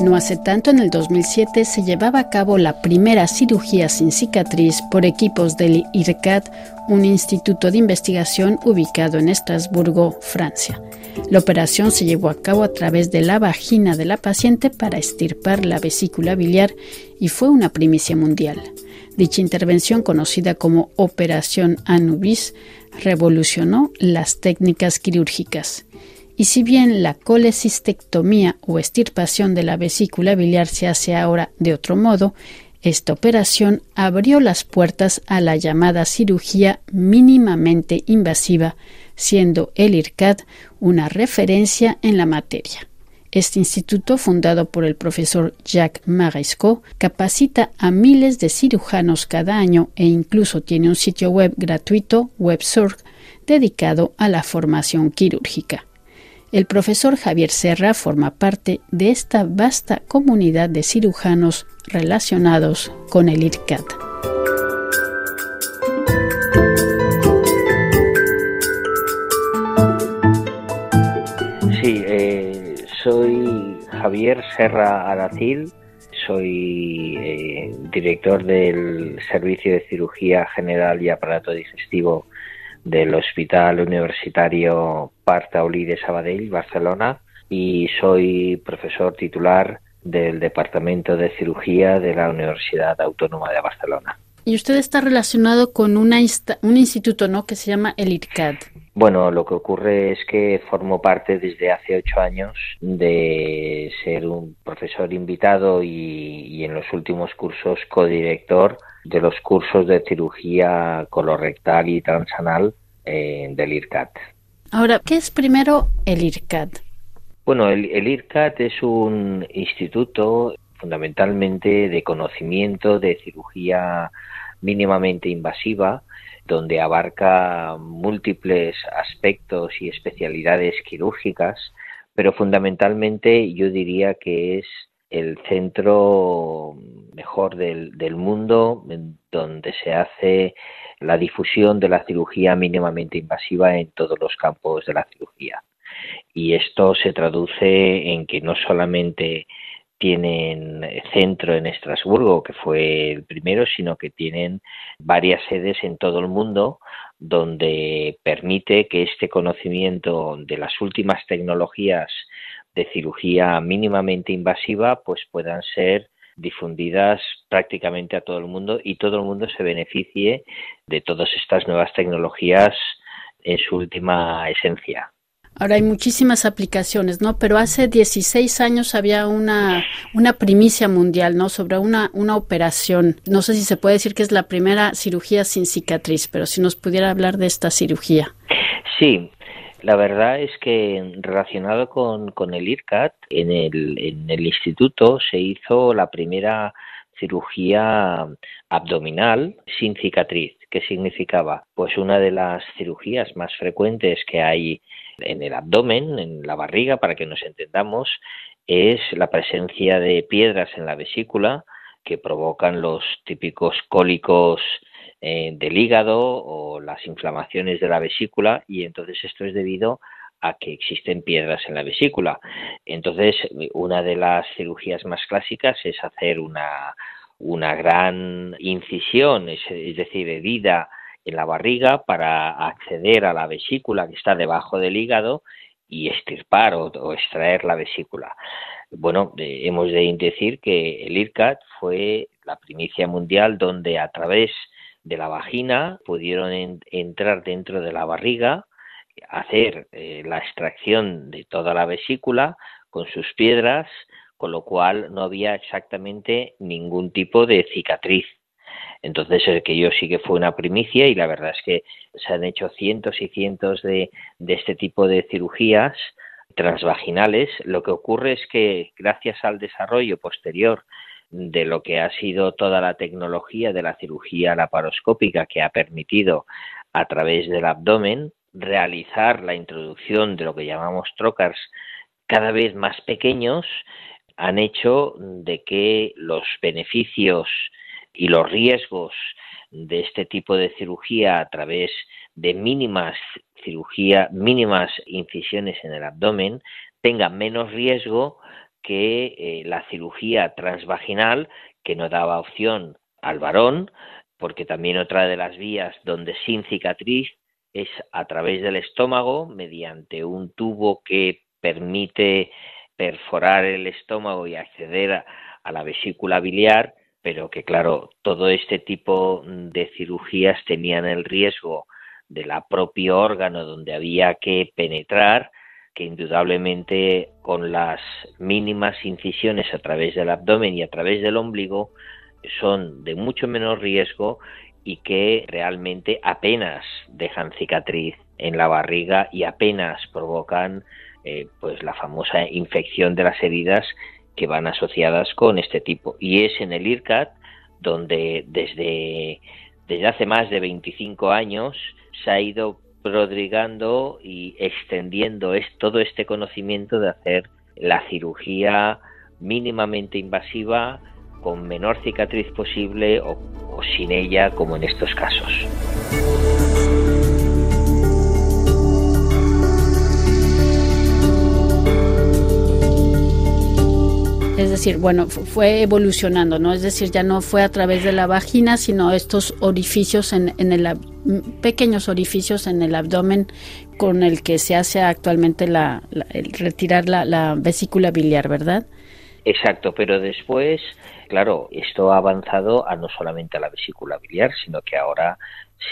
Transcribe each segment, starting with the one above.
No hace tanto, en el 2007, se llevaba a cabo la primera cirugía sin cicatriz por equipos del IRCAD, un instituto de investigación ubicado en Estrasburgo, Francia. La operación se llevó a cabo a través de la vagina de la paciente para estirpar la vesícula biliar y fue una primicia mundial. Dicha intervención, conocida como Operación Anubis, revolucionó las técnicas quirúrgicas. Y si bien la colecistectomía o estirpación de la vesícula biliar se hace ahora de otro modo, esta operación abrió las puertas a la llamada cirugía mínimamente invasiva, siendo el IRCAD una referencia en la materia. Este instituto, fundado por el profesor Jacques Maresco, capacita a miles de cirujanos cada año e incluso tiene un sitio web gratuito, WebSurg, dedicado a la formación quirúrgica. El profesor Javier Serra forma parte de esta vasta comunidad de cirujanos relacionados con el IRCAD. Sí, eh, soy Javier Serra Aracil, soy eh, director del Servicio de Cirugía General y Aparato Digestivo del Hospital Universitario Partaulí de Sabadell, Barcelona, y soy profesor titular del Departamento de Cirugía de la Universidad Autónoma de Barcelona. Y usted está relacionado con una un instituto, ¿no? Que se llama el. Bueno, lo que ocurre es que formo parte desde hace ocho años de ser un profesor invitado y, en los últimos cursos codirector de los cursos de cirugía colorectal y transanal eh, del IRCAD. Ahora, ¿qué es primero el IRCAD? Bueno, el, el IRCAD es un instituto fundamentalmente de conocimiento de cirugía mínimamente invasiva, donde abarca múltiples aspectos y especialidades quirúrgicas, pero fundamentalmente yo diría que es el centro mejor del, del mundo donde se hace la difusión de la cirugía mínimamente invasiva en todos los campos de la cirugía. Y esto se traduce en que no solamente tienen centro en Estrasburgo, que fue el primero, sino que tienen varias sedes en todo el mundo donde permite que este conocimiento de las últimas tecnologías de cirugía mínimamente invasiva pues puedan ser difundidas prácticamente a todo el mundo y todo el mundo se beneficie de todas estas nuevas tecnologías en su última esencia. Ahora hay muchísimas aplicaciones, ¿no? Pero hace 16 años había una, una primicia mundial, ¿no? Sobre una, una operación. No sé si se puede decir que es la primera cirugía sin cicatriz, pero si nos pudiera hablar de esta cirugía. Sí, la verdad es que relacionado con, con el IRCAT, en el, en el instituto se hizo la primera cirugía abdominal sin cicatriz. ¿Qué significaba? Pues una de las cirugías más frecuentes que hay en el abdomen, en la barriga, para que nos entendamos, es la presencia de piedras en la vesícula que provocan los típicos cólicos eh, del hígado o las inflamaciones de la vesícula y entonces esto es debido a que existen piedras en la vesícula. Entonces, una de las cirugías más clásicas es hacer una, una gran incisión, es, decir, herida en la barriga para acceder a la vesícula que está debajo del hígado y estirpar o, extraer la vesícula. Bueno, hemos de decir que el IRCAD fue la primicia mundial donde a través de la vagina pudieron entrar dentro de la barriga, hacer eh, la extracción de toda la vesícula con sus piedras, con lo cual no había exactamente ningún tipo de cicatriz entonces, el que yo sí que fue una primicia y la verdad es que se han hecho cientos y cientos de, de este tipo de cirugías transvaginales. Lo que ocurre es que gracias al desarrollo posterior de lo que ha sido toda la tecnología de la cirugía laparoscópica que ha permitido a través del abdomen realizar la introducción de lo que llamamos trocars cada vez más pequeños han hecho de que los beneficios y los riesgos de este tipo de cirugía a través de mínimas cirugía, mínimas incisiones en el abdomen, tengan menos riesgo que eh, la cirugía transvaginal, que no daba opción al varón, porque también otra de las vías donde sin cicatriz es a través del estómago, mediante un tubo que permite perforar el estómago y acceder a, a la vesícula biliar, pero que claro, todo este tipo de cirugías tenían el riesgo de la propio órgano donde había que penetrar, que indudablemente con las mínimas incisiones a través del abdomen y a través del ombligo son de mucho menor riesgo y que realmente apenas dejan cicatriz en la barriga y apenas provocan eh, pues la famosa infección de las heridas que van asociadas con este tipo. Y es en el IRCAT donde desde, desde hace más de 25 años se ha ido prodrigando y extendiendo es, todo este conocimiento de hacer la cirugía mínimamente invasiva con menor cicatriz posible o, o sin ella como en estos casos. Decir, bueno, fue evolucionando, ¿no? Es decir, ya no fue a través de la vagina, sino estos orificios en, el pequeños orificios en el abdomen con el que se hace actualmente la, retirar la, la vesícula biliar, ¿verdad? Exacto, pero después, claro, esto ha avanzado a no solamente a la vesícula biliar, sino que ahora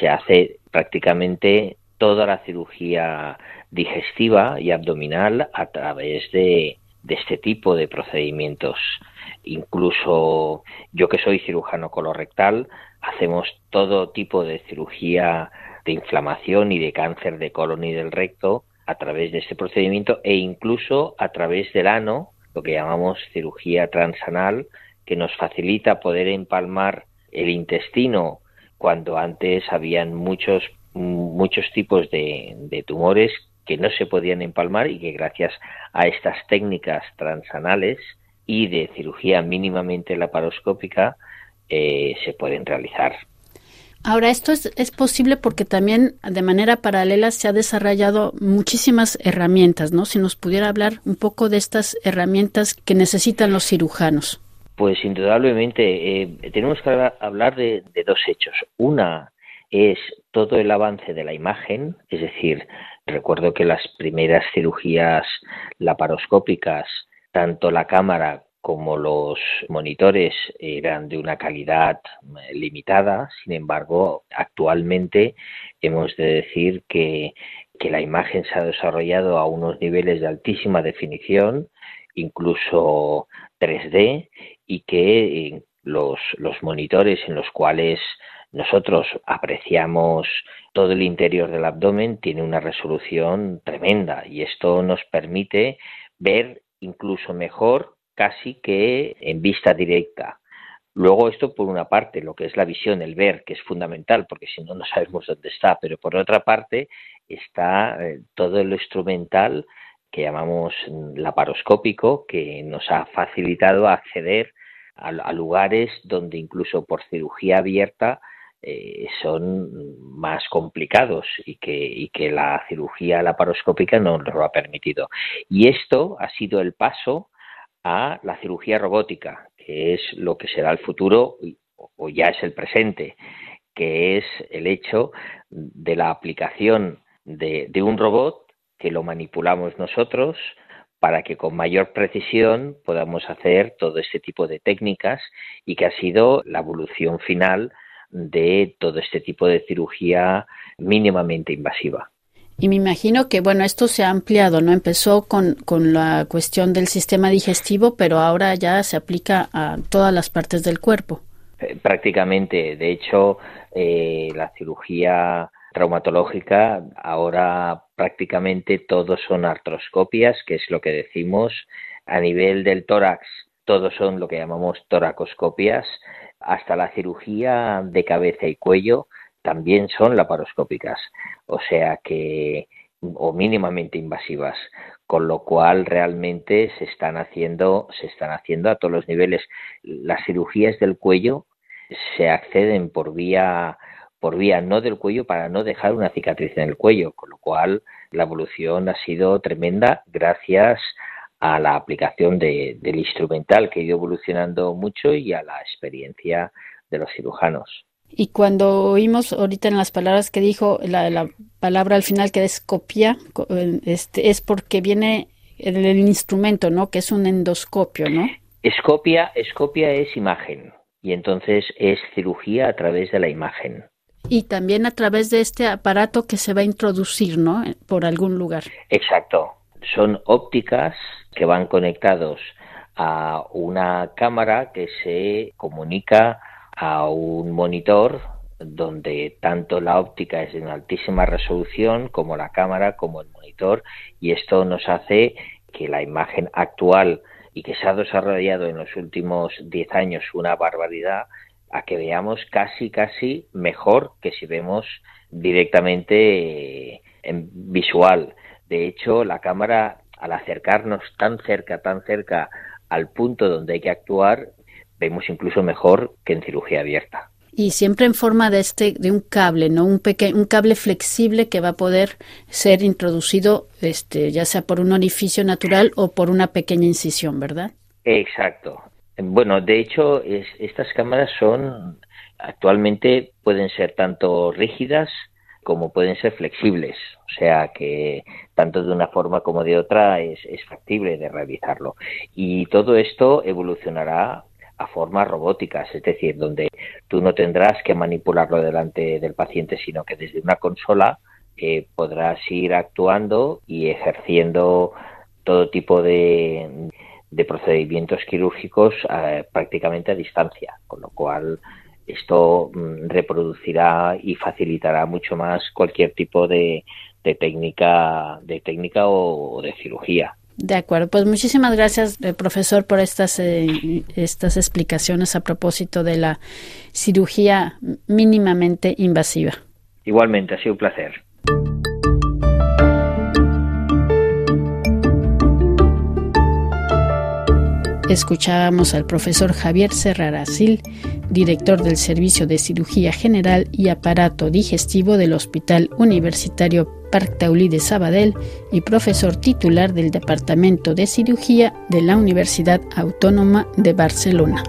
se hace prácticamente toda la cirugía digestiva y abdominal a través de, de este tipo de procedimientos. Incluso yo que soy cirujano colorectal, hacemos todo tipo de cirugía de inflamación y de cáncer de colon y del recto a través de este procedimiento e incluso a través del ano, lo que llamamos cirugía transanal, que nos facilita poder empalmar el intestino cuando antes habían muchos muchos tipos de, de tumores que no se podían empalmar y que gracias a estas técnicas transanales y de cirugía mínimamente laparoscópica eh, se pueden realizar. Ahora, esto es, es, posible porque también de manera paralela se ha desarrollado muchísimas herramientas, ¿no? Si nos pudiera hablar un poco de estas herramientas que necesitan los cirujanos. Pues indudablemente eh, tenemos que hablar de, de dos hechos. Una es todo el avance de la imagen, es decir, Recuerdo que las primeras cirugías laparoscópicas, tanto la cámara como los monitores eran de una calidad eh, limitada, sin embargo, actualmente hemos de decir que, la imagen se ha desarrollado a unos niveles de altísima definición, incluso 3D, y que eh, los, los monitores en los cuales nosotros apreciamos todo el interior del abdomen, tiene una resolución tremenda y esto nos permite ver incluso mejor casi que en vista directa. Luego esto por una parte, lo que es la visión, el ver, que es fundamental, porque si no, no sabemos dónde está, pero por otra parte está eh, todo lo instrumental que llamamos laparoscópico, que nos ha facilitado acceder a lugares donde incluso por cirugía abierta eh, son más complicados y que, y que la cirugía laparoscópica no nos lo ha permitido. Y esto ha sido el paso a la cirugía robótica, que es lo que será el futuro o ya es el presente, que es el hecho de la aplicación de, de un robot que lo manipulamos nosotros para que con mayor precisión podamos hacer todo este tipo de técnicas y que ha sido la evolución final de todo este tipo de cirugía mínimamente invasiva. Y me imagino que, bueno, esto se ha ampliado, ¿no? Empezó con, con la cuestión del sistema digestivo, pero ahora ya se aplica a todas las partes del cuerpo. Eh, prácticamente, de hecho, eh, la cirugía traumatológica ahora prácticamente todos son artroscopias, que es lo que decimos. A nivel del tórax, todos son lo que llamamos toracoscopias hasta la cirugía de cabeza y cuello también son laparoscópicas, o sea que o mínimamente invasivas, con lo cual realmente se están haciendo se están haciendo a todos los niveles. Las cirugías del cuello se acceden por vía por vía no del cuello para no dejar una cicatriz en el cuello, con lo cual la evolución ha sido tremenda gracias a la aplicación del instrumental que ha ido evolucionando mucho y a la experiencia de los cirujanos. Y cuando oímos ahorita en las palabras que dijo, la, palabra al final que es copia, este, es porque viene el, el, instrumento, ¿no? Que es un endoscopio, ¿no? Escopia, escopia es imagen y entonces es cirugía a través de la imagen. Y también a través de este aparato que se va a introducir, ¿no? Por algún lugar. Exacto. Son ópticas que van conectados a una cámara que se comunica a un monitor donde tanto la óptica es en altísima resolución como la cámara como el monitor y esto nos hace que la imagen actual y que se ha desarrollado en los últimos 10 años una barbaridad a que veamos casi casi mejor que si vemos directamente en visual. De hecho, la cámara al acercarnos tan cerca, tan cerca al punto donde hay que actuar, vemos incluso mejor que en cirugía abierta. Y siempre en forma de este de un cable, ¿no? Un pequeño un cable flexible que va a poder ser introducido este ya sea por un orificio natural o por una pequeña incisión, ¿verdad? Exacto. Bueno, de hecho, estas cámaras son actualmente pueden ser tanto rígidas como pueden ser flexibles, o sea que tanto de una forma como de otra es, factible de realizarlo. Y todo esto evolucionará a formas robóticas, es decir, donde tú no tendrás que manipularlo delante del paciente, sino que desde una consola eh, podrás ir actuando y ejerciendo todo tipo de, de procedimientos quirúrgicos eh, prácticamente a distancia, con lo cual esto mm, reproducirá y facilitará mucho más cualquier tipo de, de técnica de técnica o de cirugía. De acuerdo, pues muchísimas gracias, eh, profesor, por estas, eh, estas explicaciones a propósito de la cirugía mínimamente invasiva. Igualmente, ha sido un placer. Escuchábamos al profesor Javier Serrarasil, director del Servicio de Cirugía General y Aparato Digestivo del Hospital Universitario Parc Taulí de Sabadell y profesor titular del Departamento de Cirugía de la Universidad Autónoma de Barcelona.